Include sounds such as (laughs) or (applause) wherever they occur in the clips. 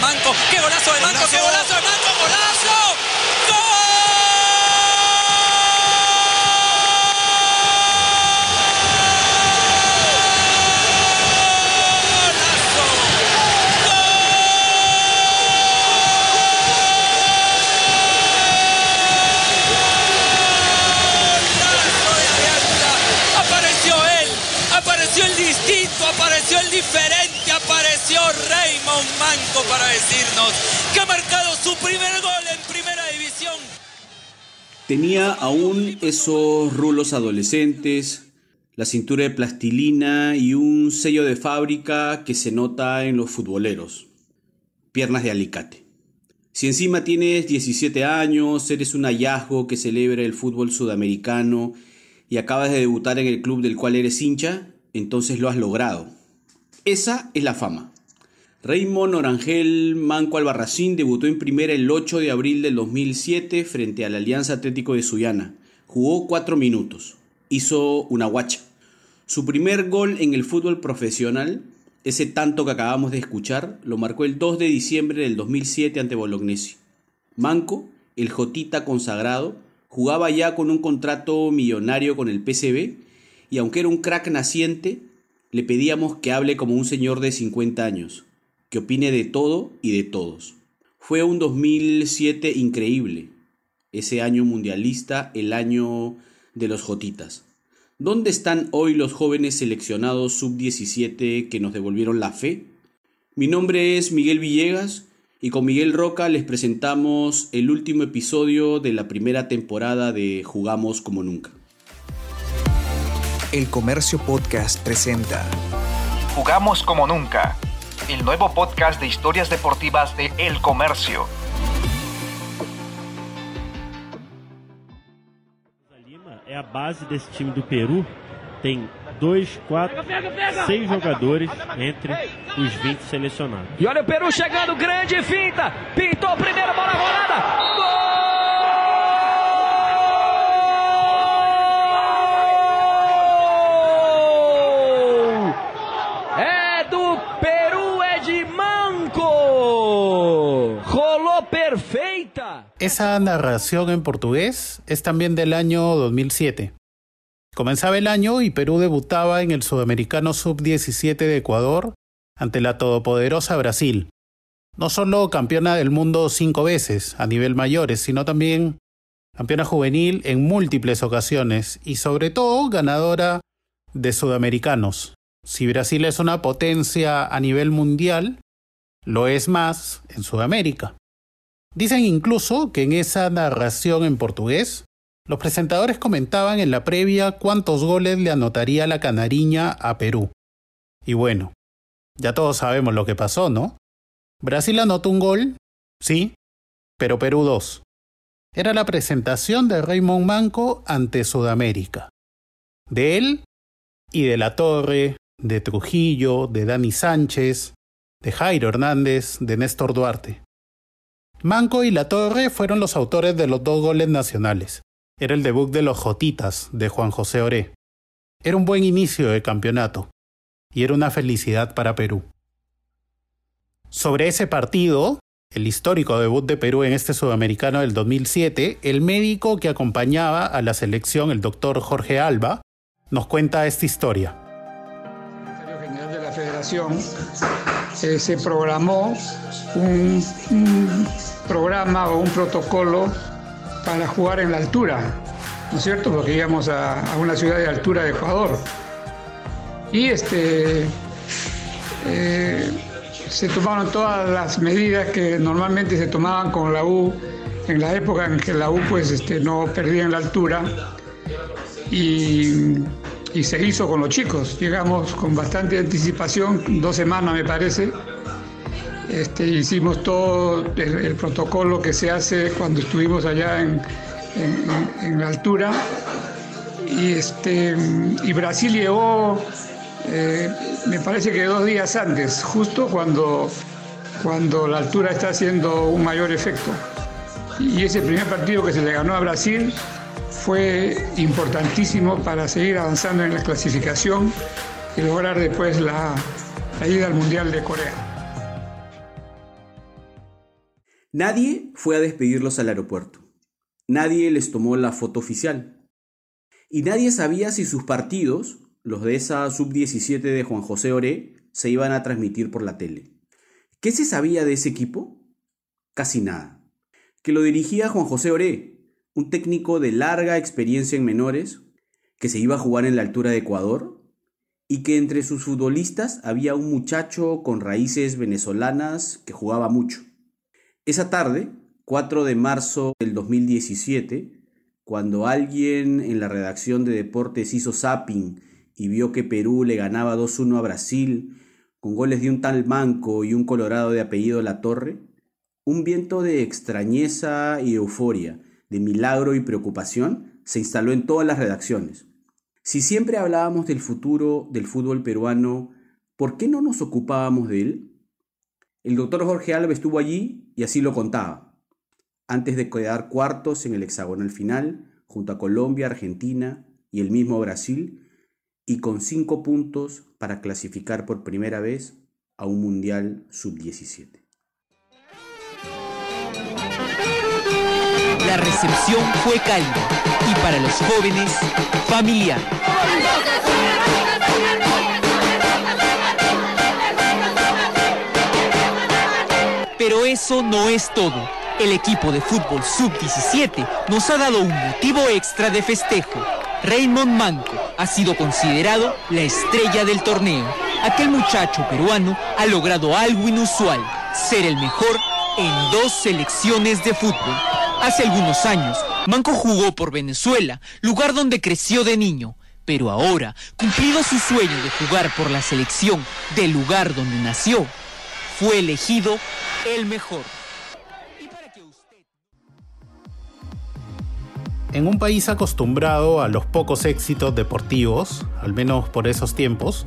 Manco. ¡Qué golazo de Manco! ¡Qué golazo Para decirnos que ha marcado su primer gol en primera división. Tenía aún esos rulos adolescentes, la cintura de plastilina y un sello de fábrica que se nota en los futboleros. Piernas de alicate. Si encima tienes 17 años, eres un hallazgo que celebra el fútbol sudamericano y acabas de debutar en el club del cual eres hincha, entonces lo has logrado. Esa es la fama. Raymond Orangel Manco Albarracín debutó en primera el 8 de abril del 2007 frente al Alianza Atlético de Sullana. Jugó cuatro minutos. Hizo una guacha. Su primer gol en el fútbol profesional, ese tanto que acabamos de escuchar, lo marcó el 2 de diciembre del 2007 ante Bolognesi. Manco, el Jotita consagrado, jugaba ya con un contrato millonario con el PCB y aunque era un crack naciente, le pedíamos que hable como un señor de 50 años, que opine de todo y de todos. Fue un 2007 increíble, ese año mundialista, el año de los Jotitas. ¿Dónde están hoy los jóvenes seleccionados sub-17 que nos devolvieron la fe? Mi nombre es Miguel Villegas y con Miguel Roca les presentamos el último episodio de la primera temporada de Jugamos como nunca. El Comercio Podcast presenta Jugamos como nunca, el nuevo podcast de historias deportivas de El Comercio. Lima é a base desse time do Peru. Tem dois, quatro, seis jogadores entre os 20 selecionados. E olha o Peru chegando, grande finta. Pintou primeiro, bola rolada. Esa narración en portugués es también del año 2007. Comenzaba el año y Perú debutaba en el Sudamericano Sub-17 de Ecuador ante la todopoderosa Brasil. No solo campeona del mundo cinco veces a nivel mayores, sino también campeona juvenil en múltiples ocasiones y sobre todo ganadora de sudamericanos. Si Brasil es una potencia a nivel mundial, lo es más en Sudamérica. Dicen incluso que en esa narración en portugués, los presentadores comentaban en la previa cuántos goles le anotaría la canariña a Perú. Y bueno, ya todos sabemos lo que pasó, ¿no? Brasil anotó un gol, sí, pero Perú dos. Era la presentación de Raymond Manco ante Sudamérica. De él y de La Torre, de Trujillo, de Dani Sánchez, de Jairo Hernández, de Néstor Duarte. Manco y La Torre fueron los autores de los dos goles nacionales. Era el debut de los Jotitas de Juan José Oré. Era un buen inicio de campeonato y era una felicidad para Perú. Sobre ese partido, el histórico debut de Perú en este sudamericano del 2007, el médico que acompañaba a la selección, el doctor Jorge Alba, nos cuenta esta historia. secretario general de la Federación, se programó un, programa o un protocolo para jugar en la altura, ¿no es cierto? Porque íbamos a, a una ciudad de altura de Ecuador. Y este, eh, se tomaron todas las medidas que normalmente se tomaban con la U en la época en que la U pues, este, no perdía en la altura. Y y se hizo con los chicos. Llegamos con bastante anticipación, dos semanas me parece. Este, hicimos todo el, protocolo que se hace cuando estuvimos allá en, en- en la altura. Y, este, y Brasil llegó, eh, me parece que dos días antes, justo cuando, cuando la altura está haciendo un mayor efecto. Y ese primer partido que se le ganó a Brasil fue importantísimo para seguir avanzando en la clasificación y lograr después la, ida al Mundial de Corea. Nadie fue a despedirlos al aeropuerto. Nadie les tomó la foto oficial. Y nadie sabía si sus partidos, los de esa sub-17 de Juan José Oré, se iban a transmitir por la tele. ¿Qué se sabía de ese equipo? Casi nada. Que lo dirigía Juan José Oré, un técnico de larga experiencia en menores, que se iba a jugar en la altura de Ecuador, y que entre sus futbolistas había un muchacho con raíces venezolanas que jugaba mucho. Esa tarde, 4 de marzo del 2017, cuando alguien en la redacción de deportes hizo zapping y vio que Perú le ganaba 2-1 a Brasil con goles de un tal Manco y un colorado de apellido La Torre, un viento de extrañeza y euforia, de milagro y preocupación se instaló en todas las redacciones. Si siempre hablábamos del futuro del fútbol peruano, ¿por qué no nos ocupábamos de él? El doctor Jorge Alba estuvo allí y así lo contaba. Antes de quedar cuartos en el hexagonal final, junto a Colombia, Argentina y el mismo Brasil, y con cinco puntos para clasificar por primera vez a un Mundial sub-17. La recepción fue cálida y para los jóvenes, familiar. Pero eso no es todo. El equipo de fútbol sub-17 nos ha dado un motivo extra de festejo. Raymond Manco ha sido considerado la estrella del torneo. Aquel muchacho peruano ha logrado algo inusual, ser el mejor en dos selecciones de fútbol. Hace algunos años, Manco jugó por Venezuela, lugar donde creció de niño. Pero ahora, cumplido su sueño de jugar por la selección del lugar donde nació, fue elegido el mejor. En un país acostumbrado a los pocos éxitos deportivos, al menos por esos tiempos,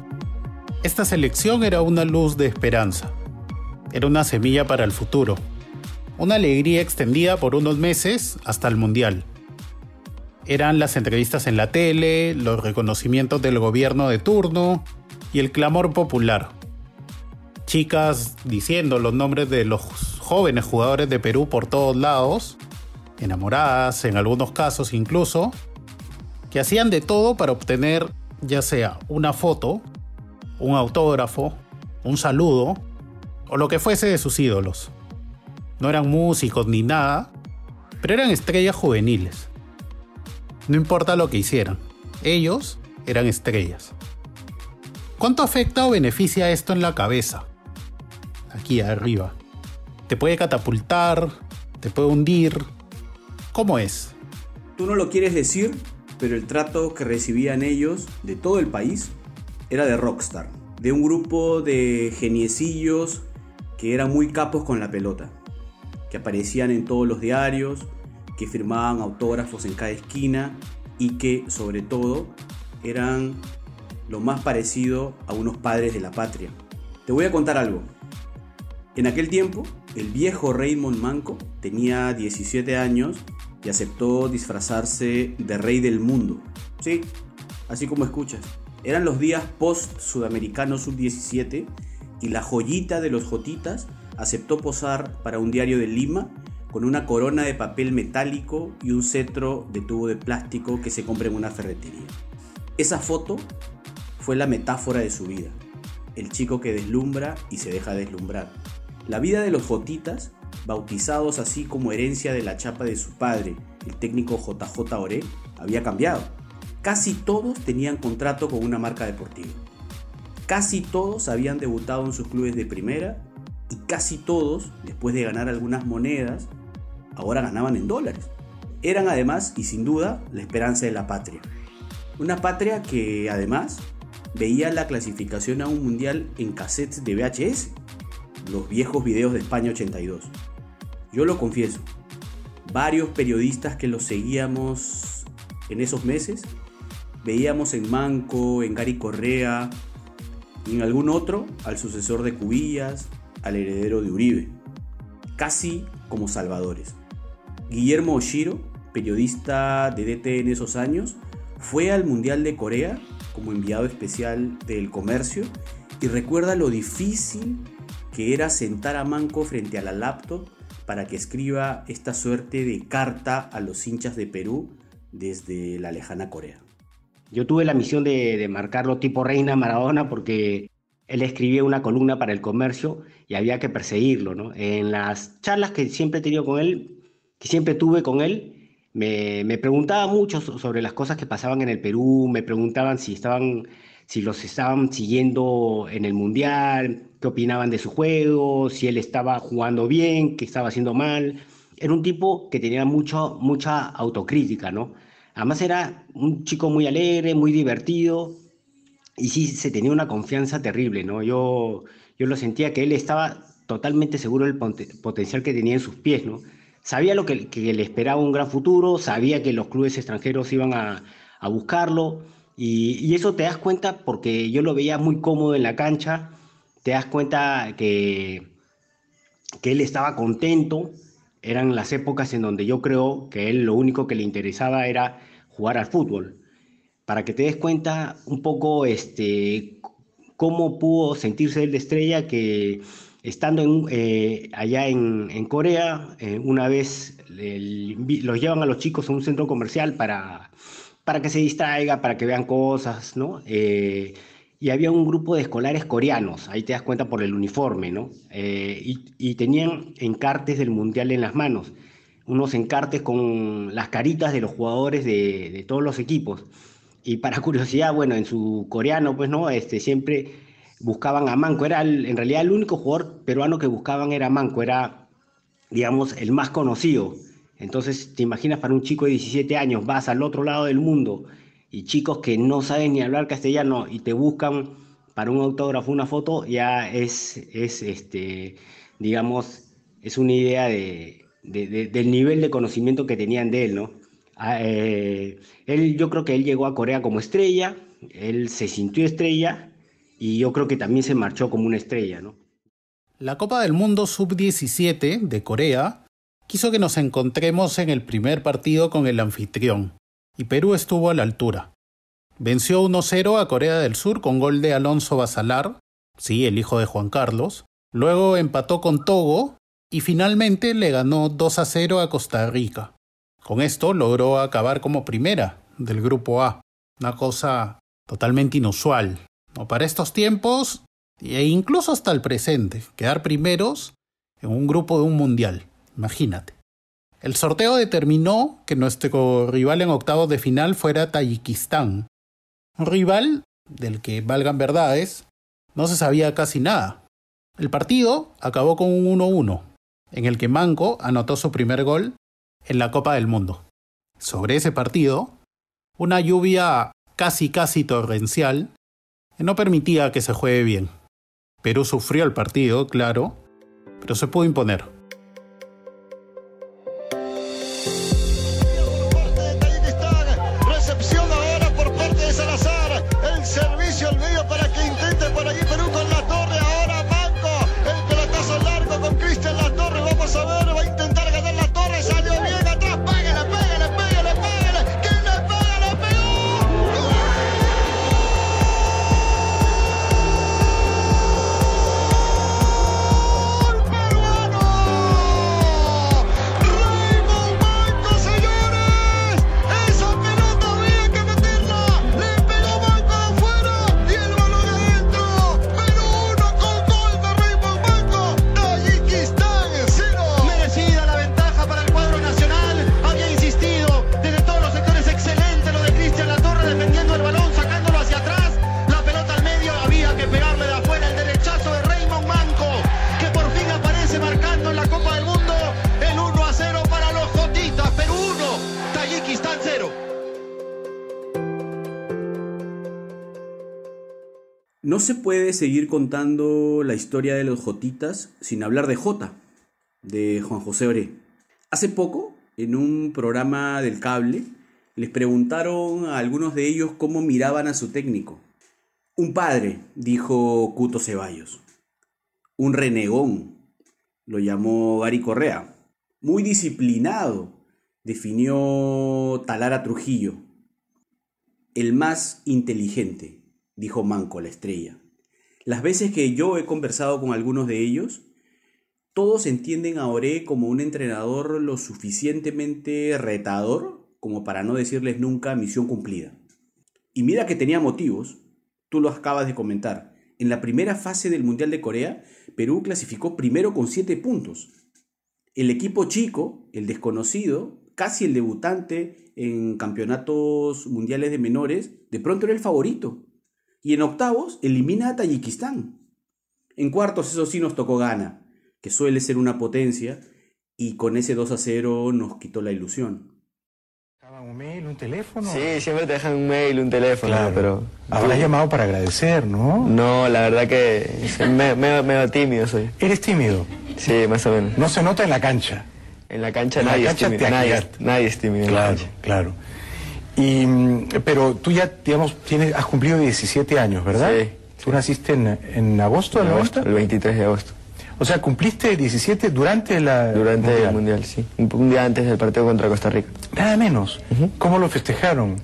esta selección era una luz de esperanza. Era una semilla para el futuro. Una alegría extendida por unos meses hasta el Mundial. Eran las entrevistas en la tele, los reconocimientos del gobierno de turno y el clamor popular. Chicas diciendo los nombres de los jóvenes jugadores de Perú por todos lados enamoradas en algunos casos incluso, que hacían de todo para obtener ya sea una foto, un autógrafo, un saludo o lo que fuese de sus ídolos. No eran músicos ni nada, pero eran estrellas juveniles. No importa lo que hicieran, ellos eran estrellas. ¿Cuánto afecta o beneficia esto en la cabeza? Aquí arriba. Te puede catapultar, te puede hundir, ¿Cómo es? Tú no lo quieres decir, pero el trato que recibían ellos de todo el país era de rockstar, de un grupo de geniecillos que eran muy capos con la pelota, que aparecían en todos los diarios, que firmaban autógrafos en cada esquina y que sobre todo eran lo más parecido a unos padres de la patria. Te voy a contar algo. En aquel tiempo, el viejo Raymond Manco tenía 17 años y aceptó disfrazarse de rey del mundo. Sí, así como escuchas. Eran los días post-sudamericano sub-17 y la joyita de los jotitas aceptó posar para un diario de Lima con una corona de papel metálico y un cetro de tubo de plástico que se compra en una ferretería. Esa foto fue la metáfora de su vida. El chico que deslumbra y se deja deslumbrar. La vida de los jotitas bautizados así como herencia de la chapa de su padre, el técnico JJ Oré, había cambiado. Casi todos tenían contrato con una marca deportiva. Casi todos habían debutado en sus clubes de primera y casi todos, después de ganar algunas monedas, ahora ganaban en dólares. Eran además y sin duda la esperanza de la patria. Una patria que además veía la clasificación a un mundial en cassettes de VHS, los viejos videos de España 82. Yo lo confieso, varios periodistas que los seguíamos en esos meses, veíamos en Manco, en Gary Correa y en algún otro al sucesor de Cubillas, al heredero de Uribe, casi como salvadores. Guillermo Oshiro, periodista de DT en esos años, fue al Mundial de Corea como enviado especial del comercio y recuerda lo difícil que era sentar a Manco frente a la laptop para que escriba esta suerte de carta a los hinchas de Perú desde la lejana Corea. Yo tuve la misión de, marcarlo tipo Reina Maradona porque él escribía una columna para el comercio y había que perseguirlo. ¿no? En las charlas que siempre he tenido con él, que siempre tuve con él, me, me preguntaba mucho sobre las cosas que pasaban en el Perú, me preguntaban si estaban si los estaban siguiendo en el Mundial, qué opinaban de su juego, si él estaba jugando bien, qué estaba haciendo mal. Era un tipo que tenía mucho, mucha autocrítica, ¿no? Además era un chico muy alegre, muy divertido y sí se tenía una confianza terrible, ¿no? Yo, yo lo sentía que él estaba totalmente seguro del potencial que tenía en sus pies, ¿no? Sabía lo que, le esperaba un gran futuro, sabía que los clubes extranjeros iban a, a buscarlo y, eso te das cuenta porque yo lo veía muy cómodo en la cancha, te das cuenta que, que él estaba contento, eran las épocas en donde yo creo que él lo único que le interesaba era jugar al fútbol. Para que te des cuenta un poco este, cómo pudo sentirse de estrella que estando eh, allá en, Corea, eh, una vez los llevan a los chicos a un centro comercial para para que se distraiga, para que vean cosas, ¿no? Eh, y había un grupo de escolares coreanos, ahí te das cuenta por el uniforme, ¿no? Eh, y, tenían encartes del Mundial en las manos, unos encartes con las caritas de los jugadores de, todos los equipos. Y para curiosidad, bueno, en su coreano, pues, ¿no? Este, siempre buscaban a Manco, era en realidad el único jugador peruano que buscaban era Manco, era, digamos, el más conocido. Entonces, te imaginas para un chico de 17 años, vas al otro lado del mundo y chicos que no saben ni hablar castellano y te buscan para un autógrafo, una foto, ya es, es este, digamos, es una idea de, del nivel de conocimiento que tenían de él, ¿no? Ah, eh, él, yo creo que él llegó a Corea como estrella, él se sintió estrella y yo creo que también se marchó como una estrella, ¿no? La Copa del Mundo Sub-17 de Corea quiso que nos encontremos en el primer partido con el anfitrión, y Perú estuvo a la altura. Venció 1-0 a Corea del Sur con gol de Alonso Basalar, sí, el hijo de Juan Carlos, luego empató con Togo y finalmente le ganó 2-0 a Costa Rica. Con esto logró acabar como primera del grupo A, una cosa totalmente inusual. ¿no? Para estos tiempos e incluso hasta el presente, quedar primeros en un grupo de un mundial. Imagínate. El sorteo determinó que nuestro rival en octavos de final fuera Tayikistán. Un rival del que, valgan verdades, no se sabía casi nada. El partido acabó con un 1-1, en el que Manco anotó su primer gol en la Copa del Mundo. Sobre ese partido, una lluvia casi casi torrencial no permitía que se juegue bien. Perú sufrió el partido, claro, pero se pudo imponer. No se puede seguir contando la historia de los Jotitas sin hablar de Jota, de Juan José Oré. Hace poco, en un programa del cable, les preguntaron a algunos de ellos cómo miraban a su técnico. Un padre, dijo Cuto Ceballos. Un renegón, lo llamó Gary Correa. Muy disciplinado, definió Talara Trujillo. El más inteligente, dijo Manco, la estrella. Las veces que yo he conversado con algunos de ellos, Todos entienden a Oré como un entrenador lo suficientemente retador como para no decirles nunca misión cumplida. Y mira que tenía motivos, tú lo acabas de comentar. En la primera fase del Mundial de Corea, Perú clasificó primero con 7 puntos. El equipo chico, el desconocido, casi el debutante en campeonatos mundiales de menores, de pronto era el favorito. Y en octavos elimina a Tayikistán. En cuartos eso sí nos tocó gana, que suele ser una potencia, y con ese 2 a 0 nos quitó la ilusión. ¿Un mail, un teléfono? Sí, siempre te dejan un mail, un teléfono, pero... Habrás llamado para agradecer, ¿no? No, la verdad que soy medio, medio tímido soy. ¿Eres tímido? Sí, más o menos. No se nota en la cancha. En la cancha en nadie la cancha es tímido. Nadie, nadie, es tímido. Claro, claro. Y, pero tú ya, digamos, tienes, has cumplido 17 años, ¿verdad? Sí. ¿Tú naciste en, en agosto en agosto? El 23 de agosto. O sea, cumpliste 17 durante la Durante mundial. el Mundial, sí. Un, día antes del partido contra Costa Rica. Nada menos. ¿Cómo lo festejaron?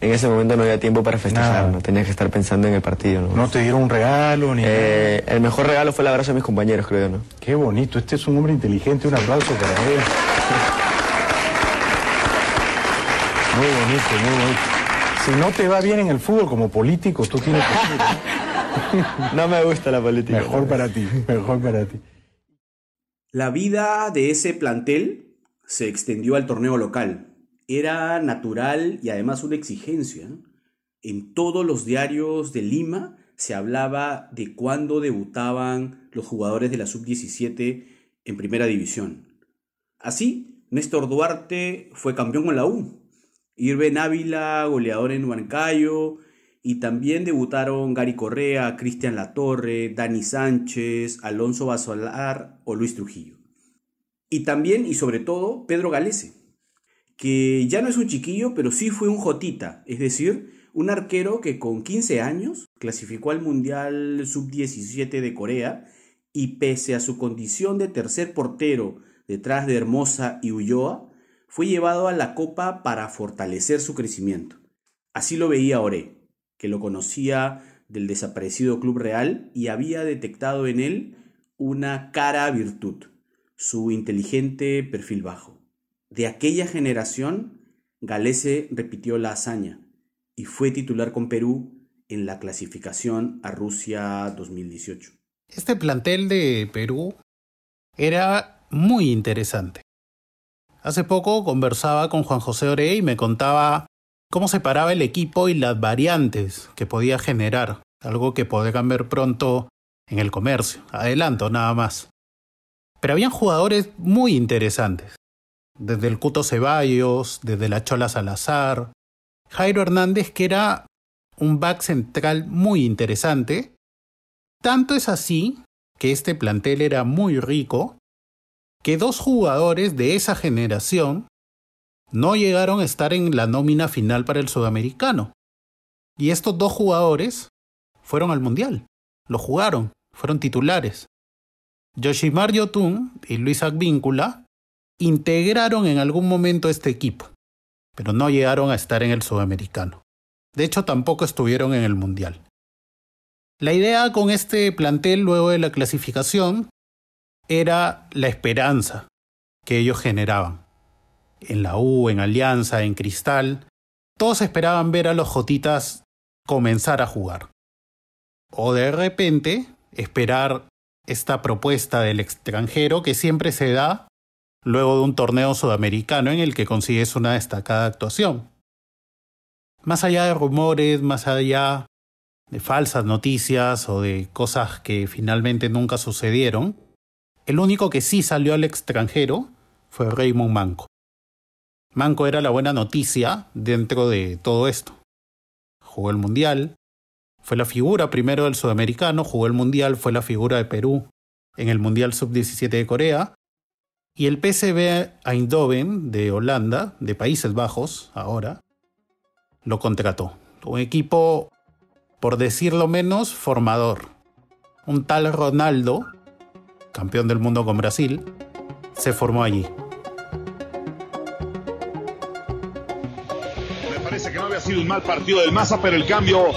En ese momento no había tiempo para festejar, no tenías que estar pensando en el partido. ¿no? ¿No te dieron un regalo ni eh, El mejor regalo fue el abrazo de mis compañeros, creo, ¿no? Qué bonito, este es un hombre inteligente, un aplauso para él. (laughs) Muy bonito, muy bonito. Si no te va bien en el fútbol como político, tú tienes que... (laughs) no me gusta la política. Mejor para ti, mejor para ti. La vida de ese plantel se extendió al torneo local. Era natural y además una exigencia. En todos los diarios de Lima se hablaba de cuándo debutaban los jugadores de la sub-17 en primera división. Así, Néstor Duarte fue campeón con la U Irben Ávila, goleador en Huancayo, y también debutaron Gary Correa, Cristian Latorre, Dani Sánchez, Alonso Basolar o Luis Trujillo. Y también y sobre todo Pedro Galese, que ya no es un chiquillo, pero sí fue un jotita, es decir, un arquero que con 15 años clasificó al Mundial Sub-17 de Corea y pese a su condición de tercer portero detrás de Hermosa y Ulloa, fue llevado a la Copa para fortalecer su crecimiento. Así lo veía Oré, que lo conocía del desaparecido Club Real y había detectado en él una cara virtud, su inteligente perfil bajo. De aquella generación, Galese repitió la hazaña y fue titular con Perú en la clasificación a Rusia 2018. Este plantel de Perú era muy interesante. Hace poco conversaba con Juan José Ore y me contaba cómo separaba el equipo y las variantes que podía generar, algo que podrán ver pronto en el comercio. Adelanto, nada más. Pero habían jugadores muy interesantes. Desde el Cuto Ceballos, desde la Chola Salazar, Jairo Hernández, que era un back central muy interesante. Tanto es así que este plantel era muy rico que dos jugadores de esa generación no llegaron a estar en la nómina final para el sudamericano. Y estos dos jugadores fueron al Mundial, lo jugaron, fueron titulares. Yoshimar Yotun y Luis Advíncula integraron en algún momento este equipo, pero no llegaron a estar en el sudamericano. De hecho, tampoco estuvieron en el Mundial. La idea con este plantel luego de la clasificación era la esperanza que ellos generaban. En la U, en Alianza, en Cristal, todos esperaban ver a los Jotitas comenzar a jugar. O de repente esperar esta propuesta del extranjero que siempre se da luego de un torneo sudamericano en el que consigues una destacada actuación. Más allá de rumores, más allá de falsas noticias o de cosas que finalmente nunca sucedieron, el único que sí salió al extranjero fue Raymond Manco. Manco era la buena noticia dentro de todo esto. Jugó el Mundial, fue la figura primero del sudamericano, jugó el Mundial, fue la figura de Perú en el Mundial Sub-17 de Corea, y el PSV Eindhoven de Holanda, de Países Bajos, ahora, lo contrató. Un equipo, por decirlo menos, formador. Un tal Ronaldo campeón del mundo con Brasil, se formó allí. Me parece que no había sido un mal partido del Maza, pero el cambio,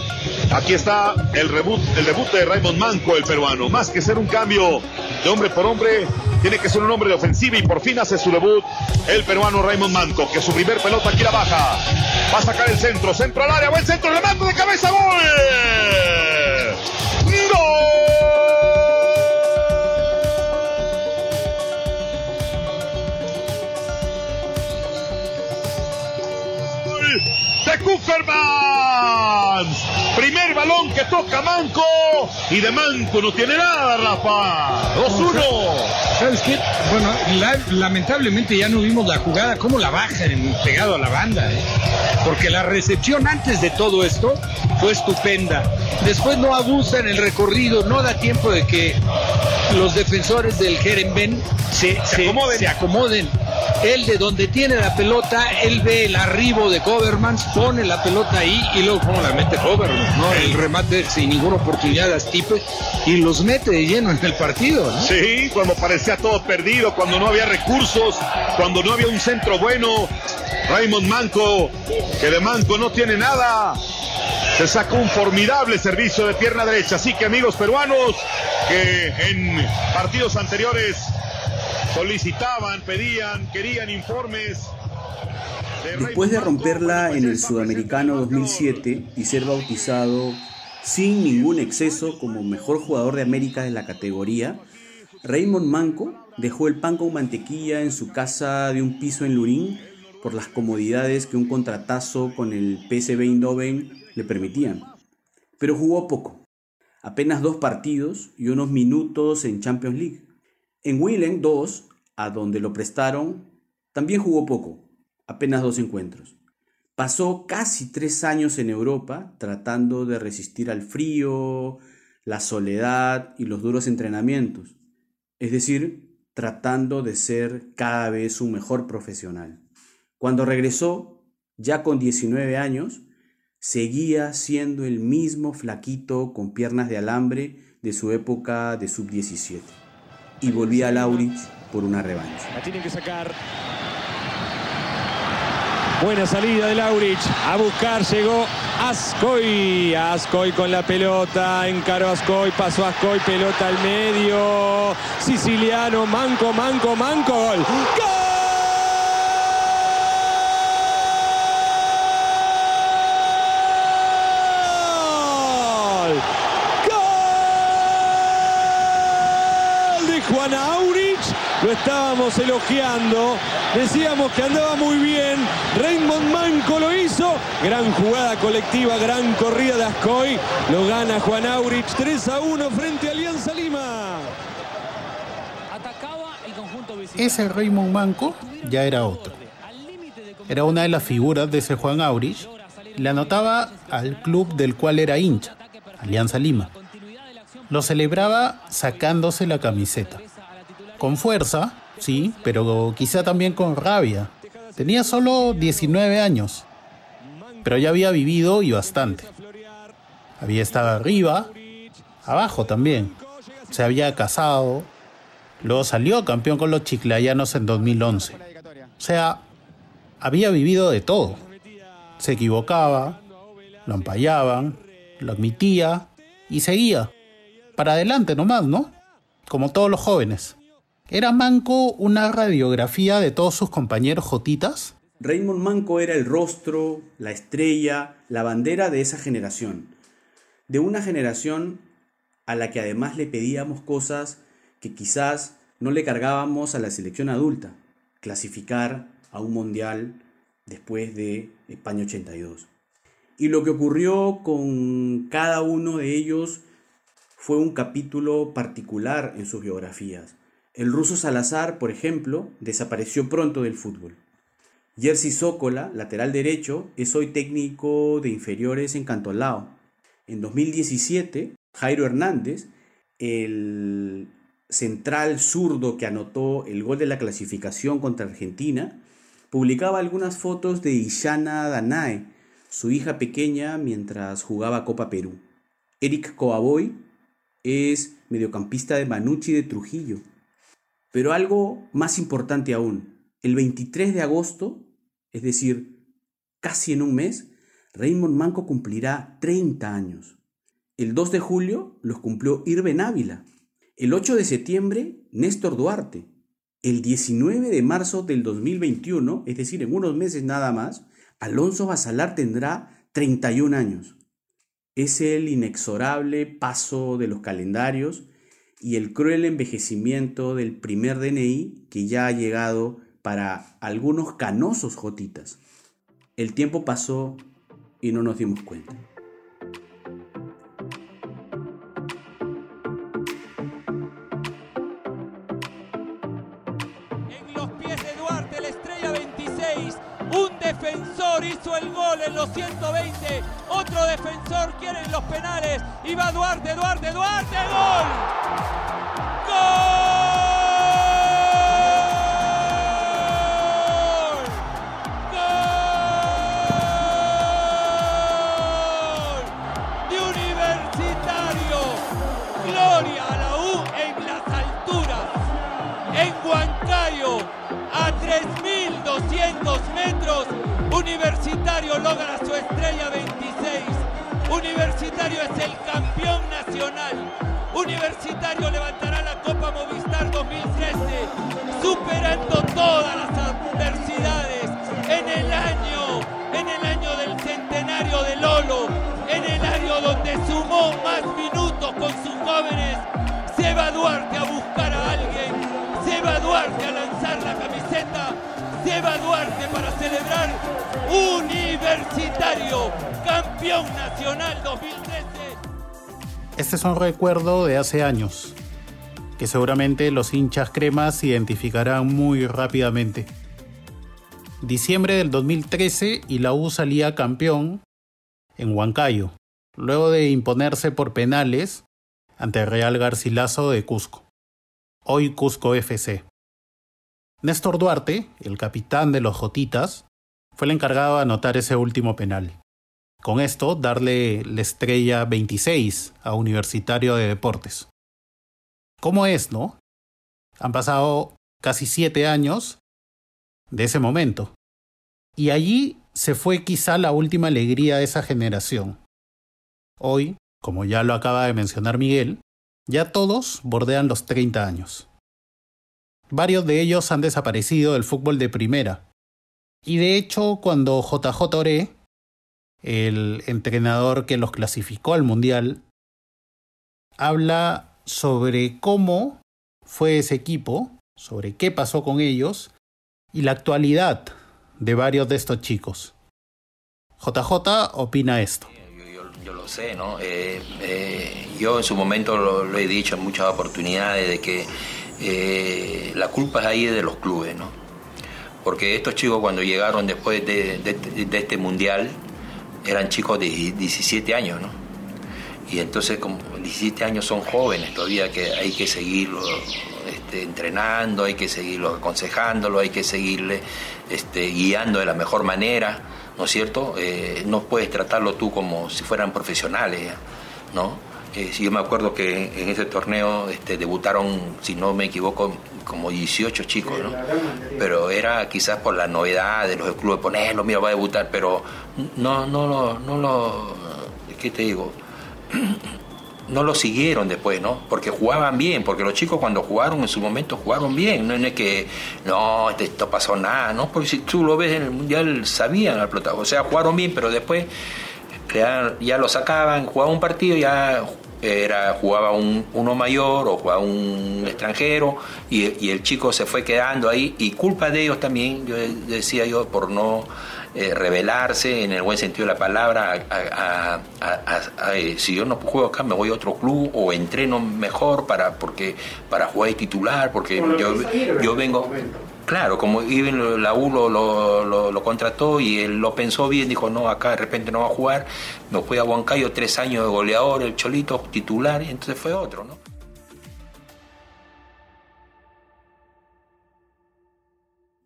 aquí está el reboot, el debut de Raymond Manco, el peruano. Más que ser un cambio de hombre por hombre, tiene que ser un hombre de ofensiva y por fin hace su debut el peruano Raymond Manco, que su primer pelota aquí la baja. Va a sacar el centro, centro al área, buen centro, remate de cabeza, gol. Primer balón que toca Manco y de Manco no tiene nada, Rafa. 2-1. ¿Sabes qué? Bueno, lamentablemente ya no vimos la jugada, cómo la bajan pegado a la banda, ¿eh? porque la recepción antes de todo esto fue estupenda. Después no abusa en el recorrido, no da tiempo de que los defensores del Jerenben se, se, se acomoden él de donde tiene la pelota, él ve el arribo de Coverman, pone la pelota ahí y luego como la mete Coverman, ¿no? El remate sin ninguna oportunidad a Stipe y los mete de lleno en el partido, ¿no? Sí, cuando parecía todo perdido, cuando no había recursos, cuando no había un centro bueno. Raymond Manco, que de Manco no tiene nada. Se sacó un formidable servicio de pierna derecha. Así que amigos peruanos que en partidos anteriores solicitaban, pedían, querían informes. Después de romperla en el Sudamericano 2007 y ser bautizado sin ningún exceso como mejor jugador de América de la categoría, Raymond Manco dejó el pan con mantequilla en su casa de un piso en Lurín por las comodidades que un contratazo con el PSV Eindhoven le permitían. Pero jugó poco, apenas dos partidos y unos minutos en Champions League. En Willem 2, a donde lo prestaron, también jugó poco, apenas dos encuentros. Pasó casi tres años en Europa tratando de resistir al frío, la soledad y los duros entrenamientos, es decir, tratando de ser cada vez un mejor profesional. Cuando regresó, ya con 19 años, seguía siendo el mismo flaquito con piernas de alambre de su época de sub-17 y volvía a Laurich por una revancha. La tienen que sacar. Buena salida de Laurich. A buscar llegó Ascoy. Ascoy con la pelota. Encaró Ascoy. Pasó Ascoy. Pelota al medio. Siciliano. Manco, manco, manco. Gol. ¡Gol! Juan Aurich. Lo estábamos elogiando. Decíamos que andaba muy bien. Raymond Manco lo hizo. Gran jugada colectiva, gran corrida de Ascoy. Lo gana Juan Aurich 3 a 1 frente a Alianza Lima. Ese Raymond Manco ya era otro. Era una de las figuras de ese Juan Aurich. Le anotaba al club del cual era hincha, Alianza Lima. Lo celebraba sacándose la camiseta. Con fuerza, sí, pero quizá también con rabia. Tenía solo 19 años, pero ya había vivido y bastante. Había estado arriba, abajo también. Se había casado, luego salió campeón con los chiclayanos en 2011. O sea, había vivido de todo. Se equivocaba, lo empallaban, lo admitía y seguía. Para adelante nomás, ¿no? Como todos los jóvenes. ¿Era Manco una radiografía de todos sus compañeros jotitas? Raymond Manco era el rostro, la estrella, la bandera de esa generación. De una generación a la que además le pedíamos cosas que quizás no le cargábamos a la selección adulta. Clasificar a un mundial después de España 82. Y lo que ocurrió con cada uno de ellos fue un capítulo particular en sus biografías. El ruso Salazar, por ejemplo, desapareció pronto del fútbol. Jerzy Zócola, lateral derecho, es hoy técnico de inferiores en Cantolao. En 2017, Jairo Hernández, el central zurdo que anotó el gol de la clasificación contra Argentina, publicaba algunas fotos de Ishana Danae, su hija pequeña, mientras jugaba Copa Perú. Eric Coaboy, es mediocampista de Manucci de Trujillo. Pero algo más importante aún, el 23 de agosto, es decir, casi en un mes, Raymond Manco cumplirá 30 años. El 2 de julio los cumplió Irben Ávila. El 8 de septiembre, Néstor Duarte. El 19 de marzo del 2021, es decir, en unos meses nada más, Alonso Basalar tendrá 31 años. Es el inexorable paso de los calendarios y el cruel envejecimiento del primer DNI que ya ha llegado para algunos canosos jotitas. El tiempo pasó y no nos dimos cuenta. En los pies de Duarte, la estrella 26. Un defensor hizo el gol en los 120. Otro defensor quiere en los penales. Y va Duarte, Duarte, Duarte. ¡Gol! ¡Gol! Un recuerdo de hace años, que seguramente los hinchas cremas identificarán muy rápidamente. Diciembre del 2013 y la U salía campeón en Huancayo, luego de imponerse por penales ante Real Garcilaso de Cusco, hoy Cusco FC. Néstor Duarte, el capitán de los Jotitas, fue el encargado de anotar ese último penal. Con esto, darle la estrella 26 a Universitario de Deportes. ¿Cómo es, no? Han pasado casi siete años de ese momento. Y allí se fue quizá la última alegría de esa generación. Hoy, como ya lo acaba de mencionar Miguel, ya todos bordean los 30 años. Varios de ellos han desaparecido del fútbol de primera. Y de hecho, cuando JJ Oré, el entrenador que los clasificó al Mundial, habla sobre cómo fue ese equipo, sobre qué pasó con ellos y la actualidad de varios de estos chicos. JJ opina esto. Yo lo sé, ¿no? Eh, eh, yo en su momento lo, he dicho en muchas oportunidades de que eh, la culpa es ahí de los clubes, ¿no? Porque estos chicos cuando llegaron después de, de, de este mundial eran chicos de 17 años, ¿no? Y entonces como 17 años son jóvenes todavía que hay que seguirlo este, entrenando, hay que seguirlo aconsejándolo, hay que seguirle este, guiando de la mejor manera, ¿no es cierto? Eh, no puedes tratarlo tú como si fueran profesionales, ¿no? Eh, yo me acuerdo que en ese torneo este, debutaron, si no me equivoco, como 18 chicos, ¿no? Pero era quizás por la novedad de los clubes, ponerlo, mira, va a debutar, pero no, no, no, no lo, ¿qué te digo? (clears throat) no lo siguieron después, ¿no? Porque jugaban bien, porque los chicos cuando jugaron en su momento jugaron bien, no es que, no, esto pasó nada, ¿no? Porque si tú lo ves en el Mundial, sabían al protagonista, o sea, jugaron bien, pero después ya, ya lo sacaban, jugaban un partido, ya era jugaba un, uno mayor o jugaba un extranjero y, y, el chico se fue quedando ahí y culpa de ellos también, yo decía yo, por no eh, revelarse en el buen sentido de la palabra, a, a, a, si yo no juego acá me voy a otro club o entreno mejor para, porque, para jugar de titular, porque yo, yo vengo... Claro, como Iben la U lo, contrató y él lo pensó bien, dijo, no, acá de repente no va a jugar, me fui a Huancayo, tres años de goleador, el Cholito titular, y entonces fue otro, ¿no?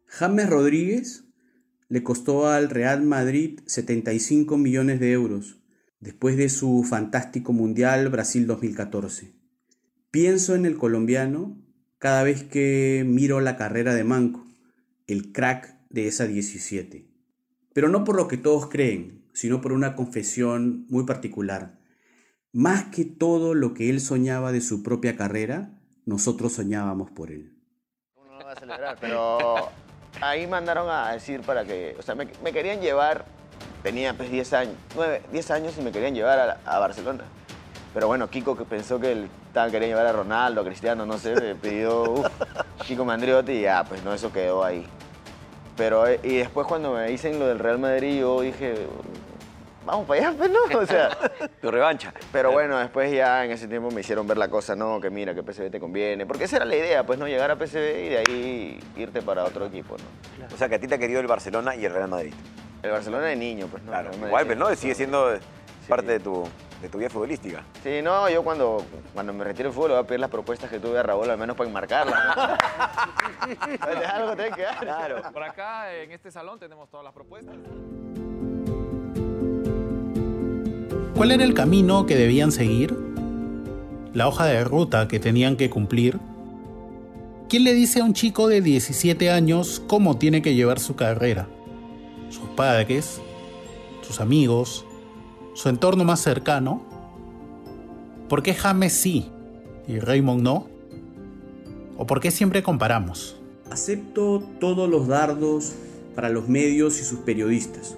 James Rodríguez le costó al Real Madrid 75 millones de euros después de su fantástico Mundial Brasil 2014. Pienso en el colombiano cada vez que miro la carrera de Manco, el crack de esa 17. Pero no por lo que todos creen, sino por una confesión muy particular. Más que todo lo que él soñaba de su propia carrera, nosotros soñábamos por él. Uno no va a celebrar, pero ahí mandaron a decir para que, o sea, me, me querían llevar, tenía pues 10 años, 9, 10 años y me querían llevar a, a Barcelona. Pero bueno, Kiko que pensó que él estaba quería llevar a Ronaldo, a Cristiano, no sé, me pidió (laughs) uf, Kiko Mandriotti y ya, pues no, eso quedó ahí. Pero, eh, y después cuando me dicen lo del Real Madrid, yo dije, vamos para allá, pues no, o sea. (laughs) Tu revancha. Pero bueno, después ya en ese tiempo me hicieron ver la cosa, no, que mira, que PSV te conviene. Porque esa era la idea, pues no, llegar a PSV y de ahí irte para otro equipo, ¿no? O sea, que a ti te ha querido el Barcelona y el Real Madrid. El Barcelona de niño, pues no. Claro, El igual, pero no, sigue siendo Sí. parte de tu, de tu vida futbolística. Sí, no, yo cuando, cuando me retire del fútbol le voy a pedir las propuestas que tuve a Raúl, al menos para enmarcarlas. ¿no? (laughs) Algo tiene que dar. Claro. Por acá, en este salón, tenemos todas las propuestas. ¿Cuál era el camino que debían seguir? ¿La hoja de ruta que tenían que cumplir? ¿Quién le dice a un chico de 17 años cómo tiene que llevar su carrera? ¿Sus padres? ¿Sus amigos? ¿Su entorno más cercano? ¿Por qué James sí y Raymond no? ¿O por qué siempre comparamos? Acepto todos los dardos para los medios y sus periodistas,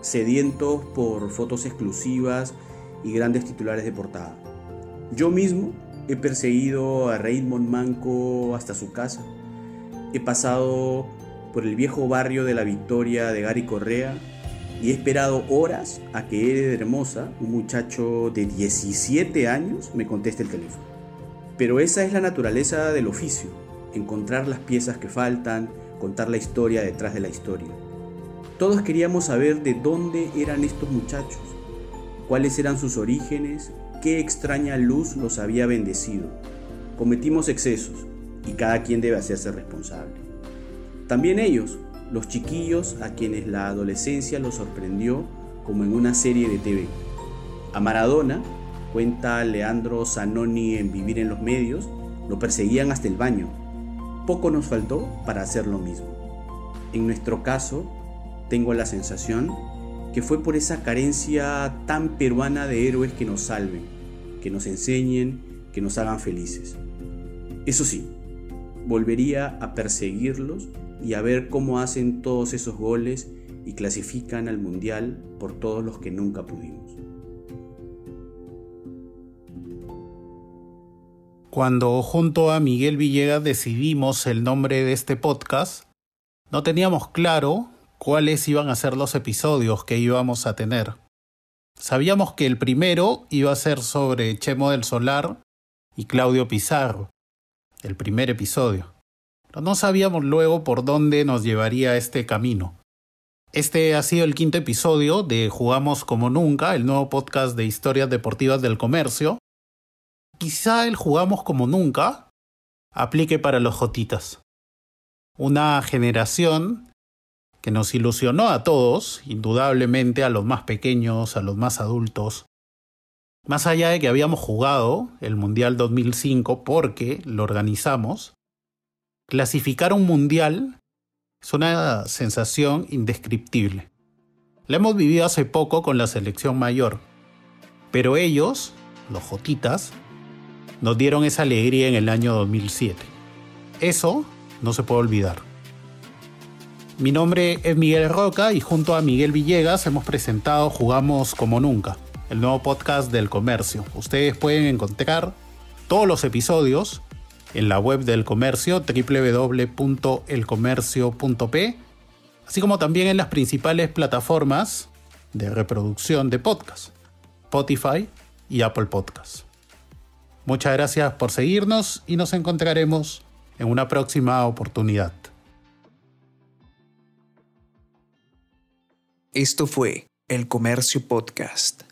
sedientos por fotos exclusivas y grandes titulares de portada. Yo mismo he perseguido a Raymond Manco hasta su casa. He pasado por el viejo barrio de la Victoria de Gary Correa y he esperado horas a que Eder Hermosa, un muchacho de 17 años, me conteste el teléfono. Pero esa es la naturaleza del oficio, encontrar las piezas que faltan, contar la historia detrás de la historia. Todos queríamos saber de dónde eran estos muchachos, cuáles eran sus orígenes, qué extraña luz los había bendecido. Cometimos excesos y cada quien debe hacerse responsable. También ellos, los chiquillos a quienes la adolescencia los sorprendió como en una serie de TV. A Maradona, cuenta Leandro Zanoni en Vivir en los Medios, lo perseguían hasta el baño. Poco nos faltó para hacer lo mismo. En nuestro caso, tengo la sensación que fue por esa carencia tan peruana de héroes que nos salven, que nos enseñen, que nos hagan felices. Eso sí, volvería a perseguirlos y a ver cómo hacen todos esos goles y clasifican al Mundial por todos los que nunca pudimos. Cuando junto a Miguel Villegas decidimos el nombre de este podcast, no teníamos claro cuáles iban a ser los episodios que íbamos a tener. Sabíamos que el primero iba a ser sobre Chemo del Solar y Claudio Pizarro, el primer episodio. No sabíamos luego por dónde nos llevaría este camino. Este ha sido el quinto episodio de Jugamos como nunca, el nuevo podcast de historias deportivas del comercio. Quizá el Jugamos como nunca aplique para los Jotitas. Una generación que nos ilusionó a todos, indudablemente a los más pequeños, a los más adultos. Más allá de que habíamos jugado el Mundial 2005 porque lo organizamos, clasificar un Mundial es una sensación indescriptible. La hemos vivido hace poco con la selección mayor, pero ellos, los Jotitas, nos dieron esa alegría en el año 2007. Eso no se puede olvidar. Mi nombre es Miguel Roca y junto a Miguel Villegas hemos presentado Jugamos como nunca, el nuevo podcast del comercio. Ustedes pueden encontrar todos los episodios en la web del comercio www.elcomercio.p, así como también en las principales plataformas de reproducción de podcast, Spotify y Apple Podcasts. Muchas gracias por seguirnos y nos encontraremos en una próxima oportunidad. Esto fue El Comercio Podcast.